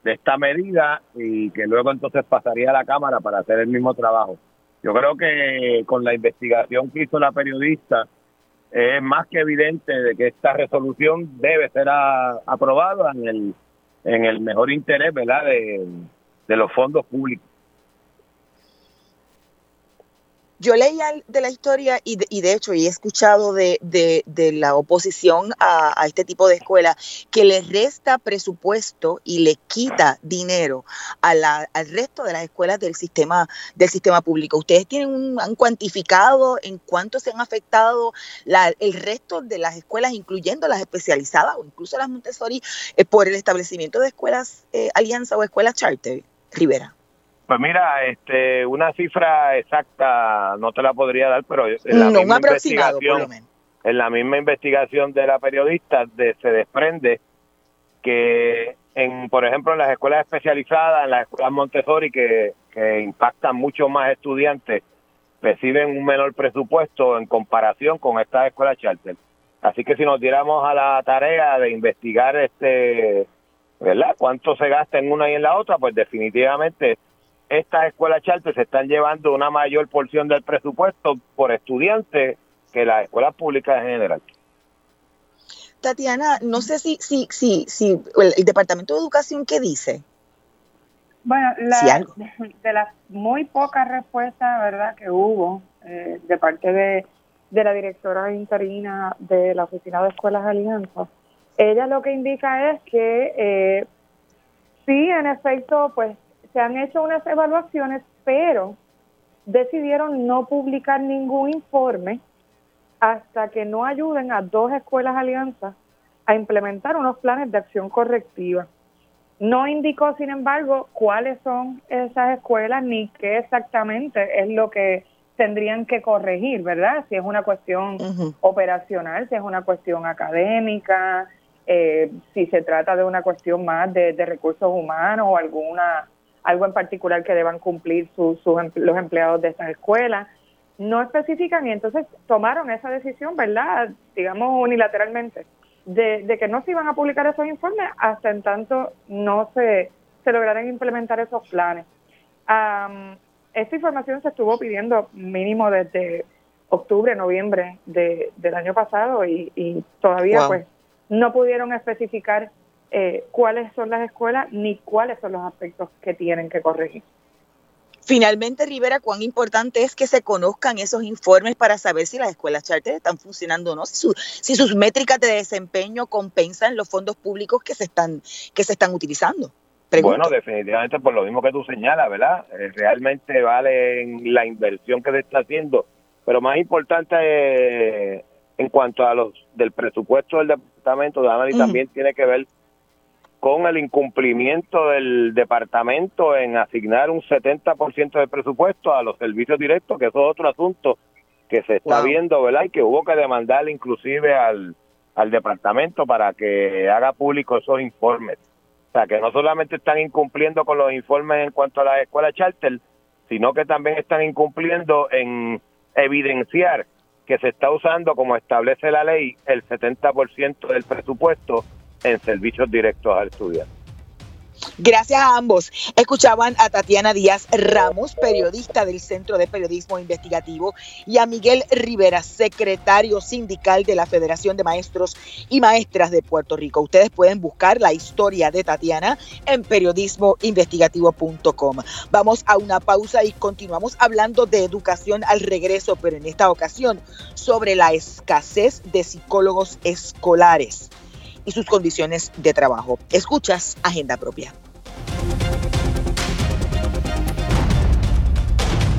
I: de esta medida y que luego entonces pasaría a la Cámara para hacer el mismo trabajo. Yo creo que con la investigación que hizo la periodista es más que evidente de que esta resolución debe ser aprobada en el en el mejor interés, ¿verdad?, de los fondos públicos.
A: Yo leía de la historia y de, y de hecho y he escuchado de, la oposición a, este tipo de escuela que le resta presupuesto y le quita dinero a la, al resto de las escuelas del sistema del sistema público. ¿Ustedes tienen un, han cuantificado en cuánto se han afectado el resto de las escuelas, incluyendo las especializadas o incluso las Montessori, eh, por el establecimiento de escuelas eh, alianza o escuelas charter, Rivera?
I: Pues mira, este, una cifra exacta no te la podría dar, pero en la misma investigación, en la misma investigación de la periodista de- se desprende que en, por ejemplo, en las escuelas especializadas, en las escuelas Montessori que, que impactan mucho más estudiantes, reciben un menor presupuesto en comparación con estas escuelas charter. Así que si nos diéramos a la tarea de investigar este, ¿verdad? Cuánto se gasta en una y en la otra, pues definitivamente estas escuelas charter se están llevando una mayor porción del presupuesto por estudiante que las escuelas públicas en general.
A: Tatiana, no sé si, si, si, si el, el Departamento de Educación, ¿qué dice?
H: Bueno, la,
A: Sí, algo.
H: de las muy pocas respuestas, ¿verdad?, que hubo eh, de parte de, de la directora interina de la Oficina de Escuelas Alianza, ella lo que indica es que eh, sí, en efecto, pues se han hecho unas evaluaciones, pero decidieron no publicar ningún informe hasta que no ayuden a dos escuelas alianzas a implementar unos planes de acción correctiva. No indicó, sin embargo, cuáles son esas escuelas ni qué exactamente es lo que tendrían que corregir, ¿verdad? Si es una cuestión operacional, si es una cuestión académica, eh, si se trata de una cuestión más de, de recursos humanos o alguna algo en particular que deban cumplir sus, sus em- los empleados de estas escuelas. No especifican y entonces tomaron esa decisión, ¿verdad? Digamos unilateralmente, de, de que no se iban a publicar esos informes hasta en tanto no se, se lograran implementar esos planes. Am, esta información se estuvo pidiendo mínimo desde octubre, noviembre de, del año pasado y, y todavía
A: Wow.
H: pues no pudieron especificar eh, cuáles son las escuelas ni cuáles son los aspectos que tienen que corregir.
A: Finalmente, Rivera, cuán importante es que se conozcan esos informes para saber si las escuelas charter están funcionando o no, si, su- si sus métricas de desempeño compensan los fondos públicos que se están, que se están utilizando. Pregunto.
I: Bueno, definitivamente por lo mismo que tú señalas, ¿verdad? Eh, realmente vale en la inversión que se está haciendo, pero más importante eh, en cuanto a los del presupuesto del departamento de Análisis
A: Ujú.
I: también tiene que ver con el incumplimiento del departamento en asignar un 70% del presupuesto a los servicios directos, que eso es otro asunto que se está
A: Wow.
I: viendo, ¿verdad? Y que hubo que demandar inclusive al, al departamento para que haga público esos informes. O sea, que no solamente están incumpliendo con los informes en cuanto a las escuelas charter, sino que también están incumpliendo en evidenciar que se está usando, como establece la ley, el 70% del presupuesto en servicios directos al estudiante.
A: Gracias a ambos. Escuchaban a Tatiana Díaz Ramos, periodista del Centro de Periodismo Investigativo, y a Miguel Rivera, secretario sindical de la Federación de Maestros y Maestras de Puerto Rico. Ustedes pueden buscar la historia de Tatiana en periodismoinvestigativo.com. Vamos a una pausa y continuamos hablando de educación al regreso, pero en esta ocasión sobre la escasez de psicólogos escolares y sus condiciones de trabajo. Escuchas Agenda Propia.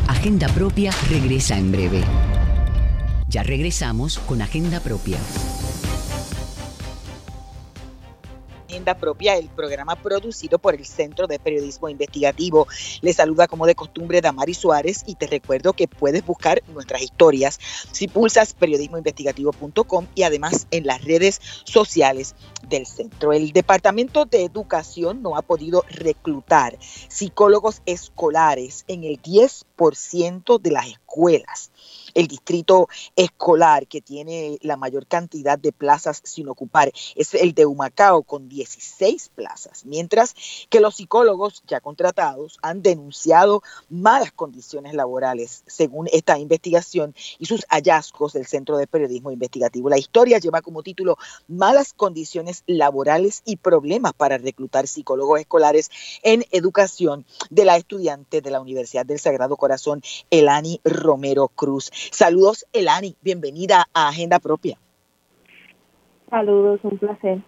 B: Agenda Propia regresa en breve. Ya regresamos con Agenda Propia.
A: Propia, el programa producido por el Centro de Periodismo Investigativo. Les saluda como de costumbre Damari Suárez y te recuerdo que puedes buscar nuestras historias si pulsas periodismoinvestigativo.com y además en las redes sociales del centro. El Departamento de Educación no ha podido reclutar psicólogos escolares en el 10% de las escuelas. El distrito escolar que tiene la mayor cantidad de plazas sin ocupar es el de Humacao con 16 plazas, mientras que los psicólogos ya contratados han denunciado malas condiciones laborales, según esta investigación y sus hallazgos del Centro de Periodismo Investigativo. La historia lleva como título Malas condiciones laborales y problemas para reclutar psicólogos escolares en educación de la estudiante de la Universidad del Sagrado Corazón, Elani Romero Cruz. Saludos, Elani, bienvenida a Agenda Propia.
J: Saludos, un placer.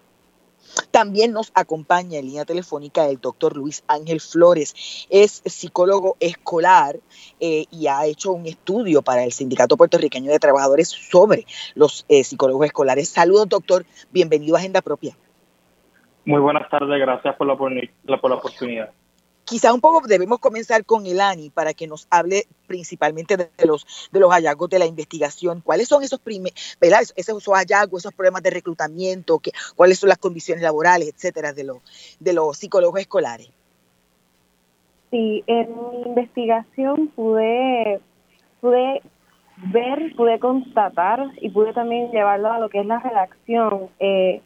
A: También nos acompaña en línea telefónica el doctor Luis Ángel Flores. Es psicólogo escolar eh, y ha hecho un estudio para el Sindicato Puertorriqueño de Trabajadores sobre los eh, psicólogos escolares. Saludos, doctor. Bienvenido a Agenda Propia.
K: Muy buenas tardes, gracias por la, por la oportunidad.
A: Quizá un poco debemos comenzar con Elani para que nos hable principalmente de, los, de los hallazgos de la investigación. ¿Cuáles son esos, esos, esos hallazgos, esos problemas de reclutamiento? Que, ¿Cuáles son las condiciones laborales, etcétera, de, los de los psicólogos escolares?
J: Sí, en mi investigación pude, pude ver, pude constatar y pude también llevarlo a lo que es la redacción. Eh,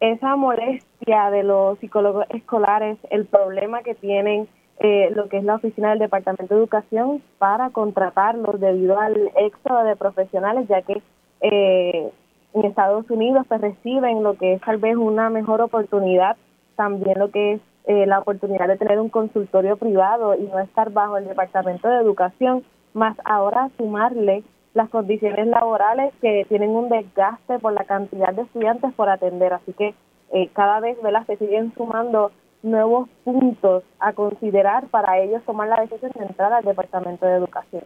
J: esa molestia de los psicólogos escolares, el problema que tienen eh, lo que es la oficina del Departamento de Educación para contratarlos debido al éxodo de profesionales, ya que eh, en Estados Unidos pues, reciben lo que es tal vez una mejor oportunidad, también lo que es eh, la oportunidad de tener un consultorio privado y no estar bajo el Departamento de Educación, más ahora sumarle las condiciones laborales que tienen un desgaste por la cantidad de estudiantes por atender. Así que eh, cada vez se siguen sumando nuevos puntos a considerar para ellos tomar la decisión de entrar al Departamento de Educación.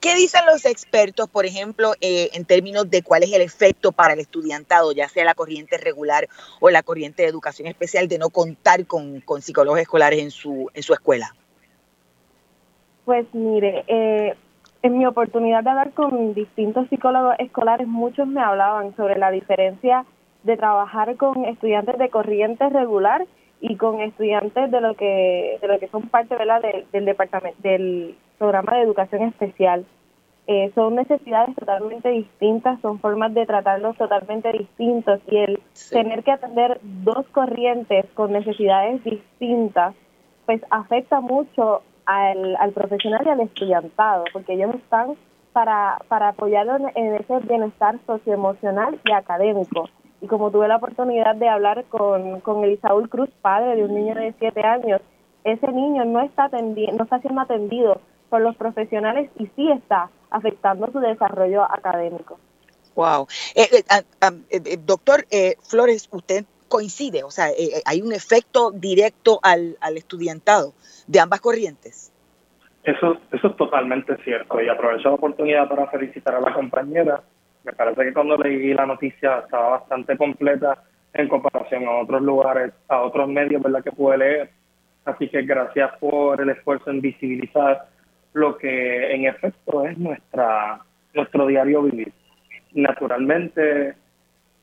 A: ¿Qué dicen los expertos, por ejemplo, eh, en términos de cuál es el efecto para el estudiantado, ya sea la corriente regular o la corriente de educación especial, de no contar con, con psicólogos escolares en su, en su escuela?
J: Pues mire, eh, en mi oportunidad de hablar con distintos psicólogos escolares, muchos me hablaban sobre la diferencia de trabajar con estudiantes de corriente regular y con estudiantes de lo que de lo que son parte ¿verdad? del departamento del programa de educación especial eh, son necesidades totalmente distintas son formas de tratarlos totalmente distintos y el tener que atender dos corrientes con necesidades distintas pues afecta mucho al, al profesional y al estudiantado, porque ellos están para, para apoyarlo en ese bienestar socioemocional y académico. Y como tuve la oportunidad de hablar con, con Elisaúl Cruz, padre de un niño de 7 años, ese niño no está, no está siendo atendido por los profesionales y sí está afectando su desarrollo académico.
A: Wow. Eh, eh, ah, ah, eh, doctor Flores, usted coincide, o sea, hay un efecto directo al, al estudiantado de ambas corrientes.
K: Eso, eso es totalmente cierto y aprovecho la oportunidad para felicitar a la compañera. Me parece que cuando leí la noticia estaba bastante completa en comparación a otros lugares, a otros medios ¿verdad? que pude leer. Así que gracias por el esfuerzo en visibilizar lo que en efecto es nuestra nuestro diario vivir. Naturalmente,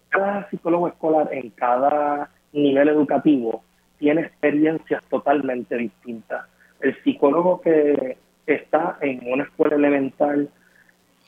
K: cada psicólogo escolar en cada nivel educativo tiene experiencias totalmente distintas. El psicólogo que está en una escuela elemental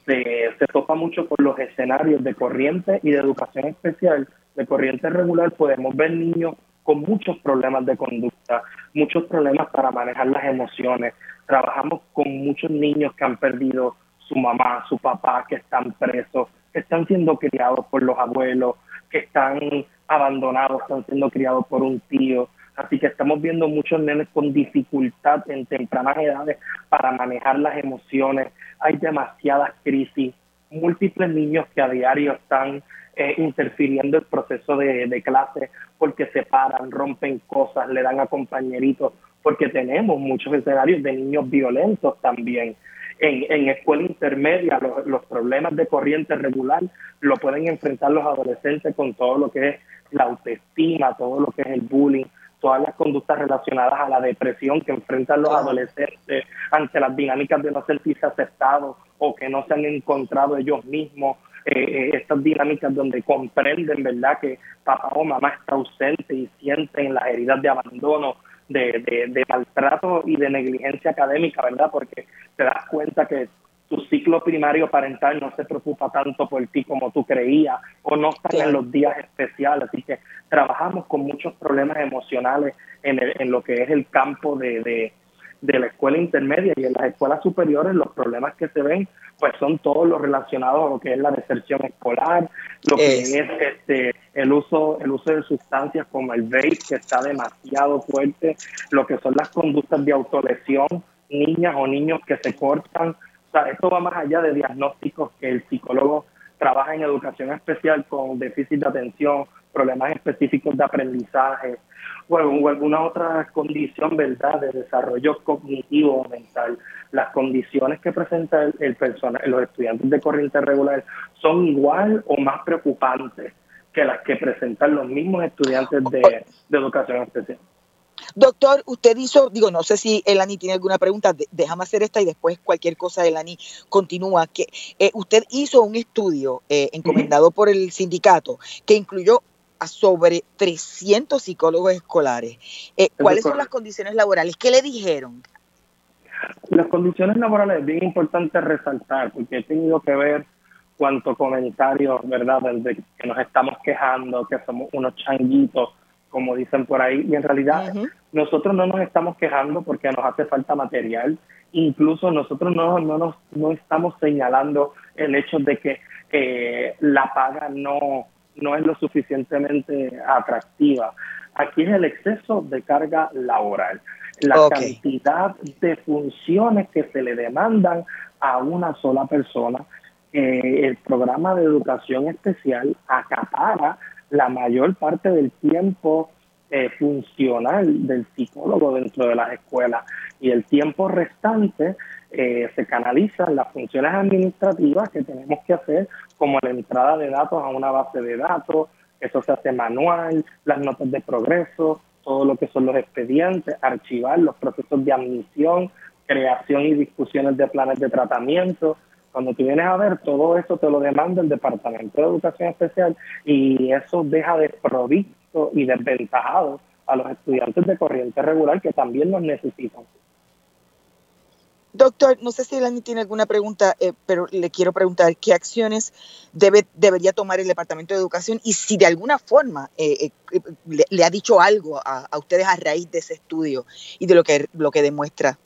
K: se, se topa mucho con los escenarios de corriente y de educación especial. De corriente regular podemos ver niños con muchos problemas de conducta, muchos problemas para manejar las emociones. Trabajamos con muchos niños que han perdido su mamá, su papá, que están presos, que están siendo criados por los abuelos, que están abandonados, están siendo criados por un tío. Así que estamos viendo muchos nenes con dificultad en tempranas edades para manejar las emociones. Hay demasiadas crisis, múltiples niños que a diario están eh, interfiriendo el proceso de, clase porque se paran, rompen cosas, le dan a compañeritos, porque tenemos muchos escenarios de niños violentos también. En, en escuela intermedia, los problemas de corriente regular lo pueden enfrentar los adolescentes con todo lo que es la autoestima, todo lo que es el bullying, todas las conductas relacionadas a la depresión que enfrentan los adolescentes ante las dinámicas de no sentirse aceptados o que no se han encontrado ellos mismos, eh, eh, estas dinámicas donde comprenden, ¿verdad?, que papá o mamá está ausente y sienten las heridas de abandono, de, de, de maltrato y de negligencia académica, ¿verdad?, porque te das cuenta que tu ciclo primario parental no se preocupa tanto por ti como tú creías o no están en los días especiales. Así que trabajamos con muchos problemas emocionales en, en lo que es el campo de, de, de, la escuela intermedia y en las escuelas superiores los problemas que se ven pues son todos los relacionados a lo que es la deserción escolar, lo que es, este el uso el uso de sustancias como el vape que está demasiado fuerte, lo que son las conductas de autolesión, niñas o niños que se cortan esto va más allá de diagnósticos que el psicólogo trabaja en educación especial con déficit de atención, problemas específicos de aprendizaje o, alguna otra condición, ¿verdad?, de desarrollo cognitivo o mental. Las condiciones que presenta el, el los estudiantes de corriente regular son igual o más preocupantes que las que presentan los mismos estudiantes de educación especial.
A: Doctor, usted hizo, digo, no sé si Elani tiene alguna pregunta, déjame hacer esta y después cualquier cosa, Elani, continúa. Que eh, usted hizo un estudio eh, encomendado por el sindicato que incluyó a sobre 300 psicólogos escolares. Eh, ¿Cuáles son las condiciones laborales? ¿Qué le dijeron?
K: Las condiciones laborales es bien importante resaltar porque he tenido que ver cuántos comentarios, ¿verdad?, desde que nos estamos quejando, que somos unos changuitos, como dicen por ahí, y en realidad nosotros no nos estamos quejando porque nos hace falta material, incluso nosotros no, no, nos, no estamos señalando el hecho de que eh, la paga no, no es lo suficientemente atractiva. Aquí es el exceso de carga laboral, la cantidad de funciones que se le demandan a una sola persona. el programa de educación especial acapara la mayor parte del tiempo eh, funcional del psicólogo dentro de las escuelas y el tiempo restante eh, se canaliza en las funciones administrativas que tenemos que hacer, como la entrada de datos a una base de datos, eso se hace manual, las notas de progreso, todo lo que son los expedientes, archivar los procesos de admisión, creación y discusiones de planes de tratamiento. Cuando tú vienes a ver, todo eso te lo demanda el Departamento de Educación Especial y eso deja desprovisto y desventajado a los estudiantes de corriente regular que también los necesitan.
A: Doctor, no sé si Elani tiene alguna pregunta, eh, pero le quiero preguntar qué acciones debe, debería tomar el Departamento de Educación y si de alguna forma eh, eh, le, ha dicho algo a, ustedes a raíz de ese estudio y de lo que, lo que demuestra.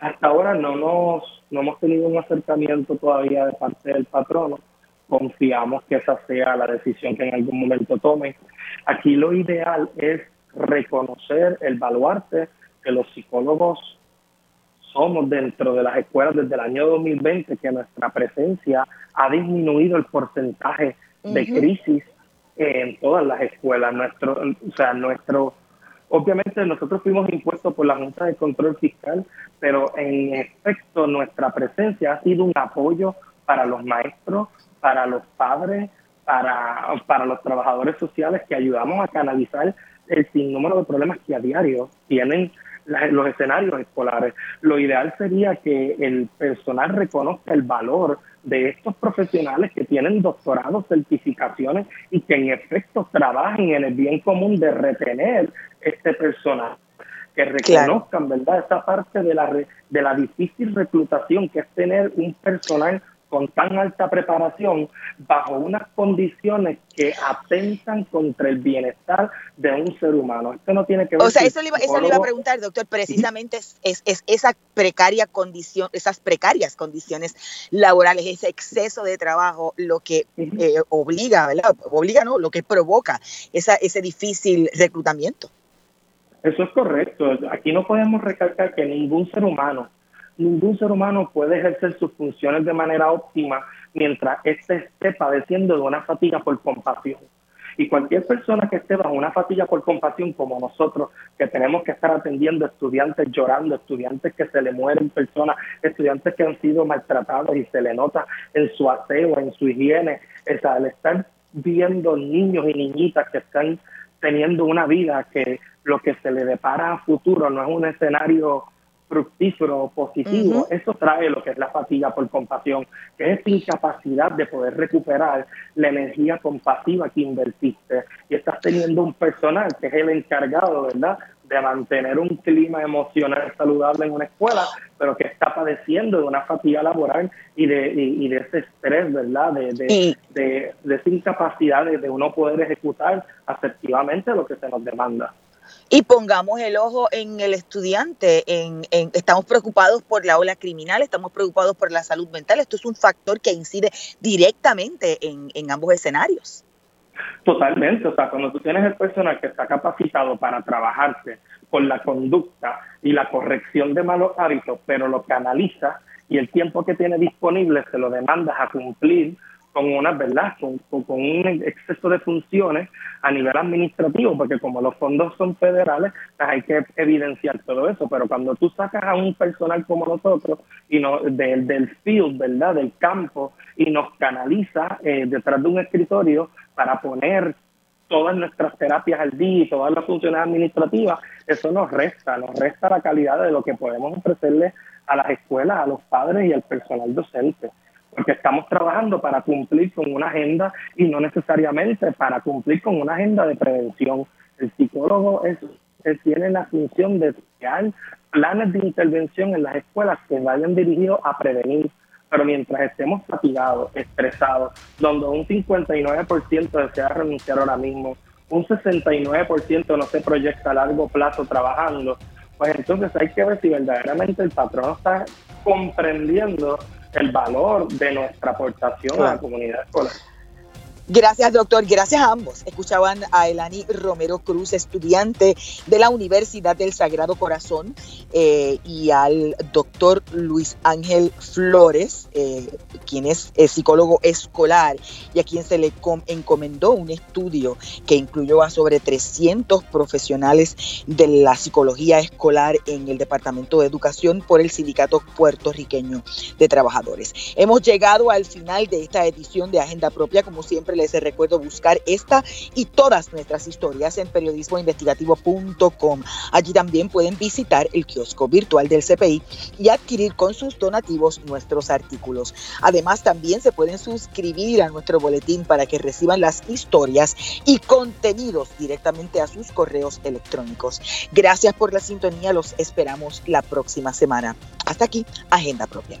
K: Hasta ahora no, nos, no hemos tenido un acercamiento todavía de parte del patrono. Confiamos que esa sea la decisión que en algún momento tome. Aquí lo ideal es reconocer el baluarte que los psicólogos somos dentro de las escuelas desde el año 2020 que nuestra presencia ha disminuido el porcentaje de crisis en todas las escuelas. Nuestro, o sea, nuestro, obviamente nosotros fuimos impuestos por la Junta de Control Fiscal, pero en efecto nuestra presencia ha sido un apoyo para los maestros, para los padres, para, para los trabajadores sociales que ayudamos a canalizar el sinnúmero de problemas que a diario tienen los escenarios escolares. Lo ideal sería que el personal reconozca el valor de estos profesionales que tienen doctorados, certificaciones y que en efecto trabajen en el bien común de retener este personal que reconozcan, ¿verdad?, esa parte de la, de la difícil reclutación que es tener un personal con tan alta preparación bajo unas condiciones que atentan contra el bienestar de un ser humano. Esto no tiene que ver
A: O sea, eso le, iba, eso le iba a preguntar, doctor, precisamente es, es, esa precaria condición, esas precarias condiciones laborales, ese exceso de trabajo, lo que eh, obliga, ¿verdad? Obliga, ¿no? Lo que provoca esa, ese difícil reclutamiento.
K: Eso es correcto. Aquí no podemos recalcar que ningún ser humano ningún ser humano puede ejercer sus funciones de manera óptima mientras éste esté padeciendo de una fatiga por compasión. Y cualquier persona que esté bajo una fatiga por compasión como nosotros, que tenemos que estar atendiendo estudiantes llorando, estudiantes que se le mueren personas, estudiantes que han sido maltratados y se le nota en su aseo, en su higiene, es al estar viendo niños y niñitas que están teniendo una vida que lo que se le depara a futuro no es un escenario fructífero, positivo, eso trae lo que es la fatiga por compasión, que es incapacidad de poder recuperar la energía compasiva que invertiste. Y estás teniendo un personal que es el encargado, ¿verdad?, de mantener un clima emocional saludable en una escuela, pero que está padeciendo de una fatiga laboral y de, y, de ese estrés, ¿verdad? De, de, de, de esa incapacidad de uno poder ejecutar asertivamente lo que se nos demanda
A: y pongamos el ojo en el estudiante. En, estamos preocupados por la ola criminal, estamos preocupados por la salud mental. Esto es un factor que incide directamente en, ambos escenarios.
K: Totalmente, o sea, cuando tú tienes el personal que está capacitado para trabajarte con la conducta y la corrección de malos hábitos, pero lo canaliza y el tiempo que tiene disponible se lo demandas a cumplir con una verdad, con, con, un exceso de funciones a nivel administrativo, porque como los fondos son federales, pues hay que evidenciar todo eso, pero cuando tú sacas a un personal como nosotros y no, del, del field, ¿verdad?, del campo, y nos canaliza eh, detrás de un escritorio para poner todas nuestras terapias al día y todas las funciones administrativas, eso nos resta, nos resta la calidad de lo que podemos ofrecerle a las escuelas, a los padres y al personal docente porque estamos trabajando para cumplir con una agenda y no necesariamente para cumplir con una agenda de prevención. El psicólogo es, tiene la función de crear planes de intervención en las escuelas que vayan dirigidos a prevenir, pero mientras estemos fatigados, estresados, donde un 59% desea renunciar ahora mismo, un 69% no se proyecta a largo plazo trabajando, pues entonces hay que ver si verdaderamente el patrón está comprendiendo el valor de nuestra aportación a la comunidad escolar.
A: Gracias, doctor. Gracias a ambos. Escuchaban a Elani Romero Cruz, estudiante de la Universidad del Sagrado Corazón, eh, y al doctor Luis Ángel Flores, eh, quien es eh, psicólogo escolar y a quien se le encomendó un estudio que incluyó a sobre 300 profesionales de la psicología escolar en el Departamento de Educación por el Sindicato Puertorriqueño de Trabajadores. Hemos llegado al final de esta edición de Agenda Propia. Como siempre, les recuerdo buscar esta y todas nuestras historias en periodismoinvestigativo.com. Allí también pueden visitar el kiosco virtual del CPI y adquirir con sus donativos nuestros artículos. Además, también se pueden suscribir a nuestro boletín para que reciban las historias y contenidos directamente a sus correos electrónicos. Gracias por la sintonía, los esperamos la próxima semana. Hasta aquí, Agenda Propia.